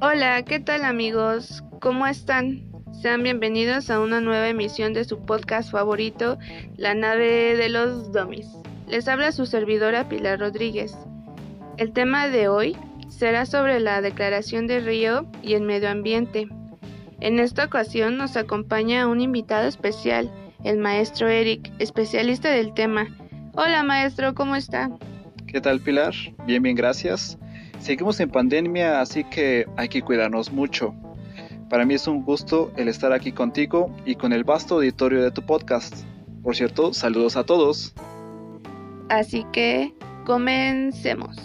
Hola, ¿qué tal amigos? ¿Cómo están? Sean bienvenidos a una nueva emisión de su podcast favorito, La nave de los Domis. Les habla su servidora Pilar Rodríguez. El tema de hoy será sobre la Declaración de Río y el medio ambiente. En esta ocasión nos acompaña un invitado especial, el maestro Eric, especialista del tema. Hola maestro, ¿cómo está? ¿Qué tal Pilar? Bien, bien, gracias. Seguimos en pandemia, así que hay que cuidarnos mucho. Para mí es un gusto el estar aquí contigo y con el vasto auditorio de tu podcast. Por cierto, saludos a todos. Así que comencemos.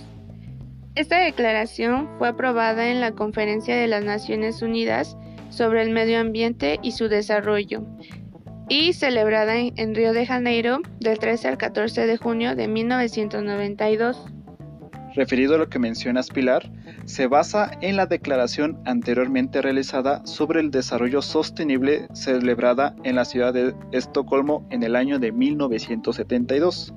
Esta declaración fue aprobada en la Conferencia de las Naciones Unidas sobre el Medio Ambiente y su Desarrollo y celebrada en, Río de Janeiro del 13 al 14 de junio de 1992 referido a lo que mencionas Pilar, se basa en la declaración anteriormente realizada sobre el desarrollo sostenible celebrada en la ciudad de Estocolmo en el año de 1972.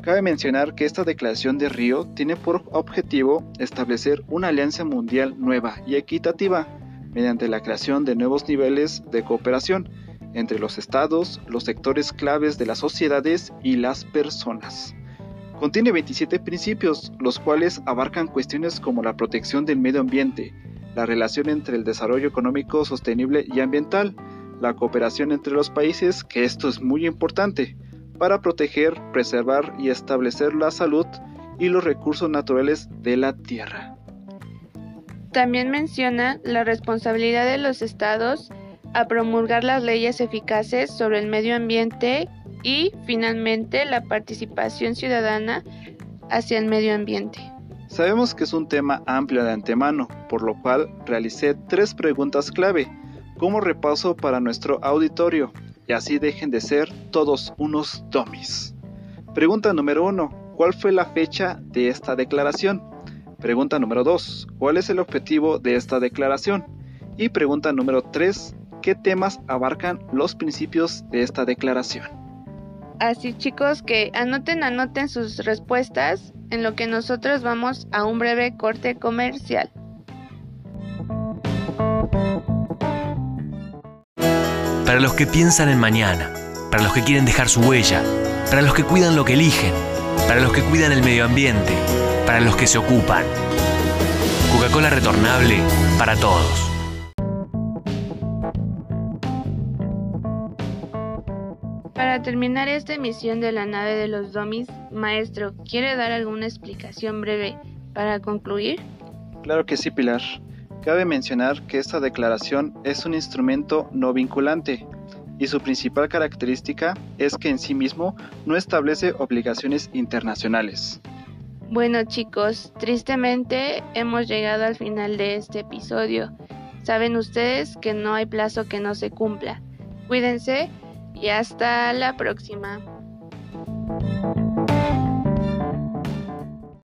Cabe mencionar que esta declaración de Río tiene por objetivo establecer una alianza mundial nueva y equitativa mediante la creación de nuevos niveles de cooperación entre los estados, los sectores claves de las sociedades y las personas. Contiene 27 principios, los cuales abarcan cuestiones como la protección del medio ambiente, la relación entre el desarrollo económico sostenible y ambiental, la cooperación entre los países, que esto es muy importante, para proteger, preservar y establecer la salud y los recursos naturales de la tierra. También menciona la responsabilidad de los estados a promulgar las leyes eficaces sobre el medio ambiente y finalmente la participación ciudadana hacia el medio ambiente. Sabemos que es un tema amplio de antemano, por lo cual realicé tres preguntas clave como repaso para nuestro auditorio y así dejen de ser todos unos dummies. Pregunta número uno, ¿cuál fue la fecha de esta declaración? Pregunta número 2. ¿Cuál es el objetivo de esta declaración? Y pregunta número 3. ¿Qué temas abarcan los principios de esta declaración? Así chicos que anoten, anoten sus respuestas en lo que nosotros vamos a un breve corte comercial. Para los que piensan en mañana, para los que quieren dejar su huella, para los que cuidan lo que eligen, para los que cuidan el medio ambiente, para los que se ocupan. Coca-Cola retornable para todos. Para terminar esta emisión de la nave de los domis, maestro, ¿quiere dar alguna explicación breve para concluir? Claro que sí, Pilar. Cabe mencionar que esta declaración es un instrumento no vinculante y su principal característica es que en sí mismo no establece obligaciones internacionales. Bueno chicos, tristemente hemos llegado al final de este episodio. Saben ustedes que no hay plazo que no se cumpla. Cuídense y hasta la próxima.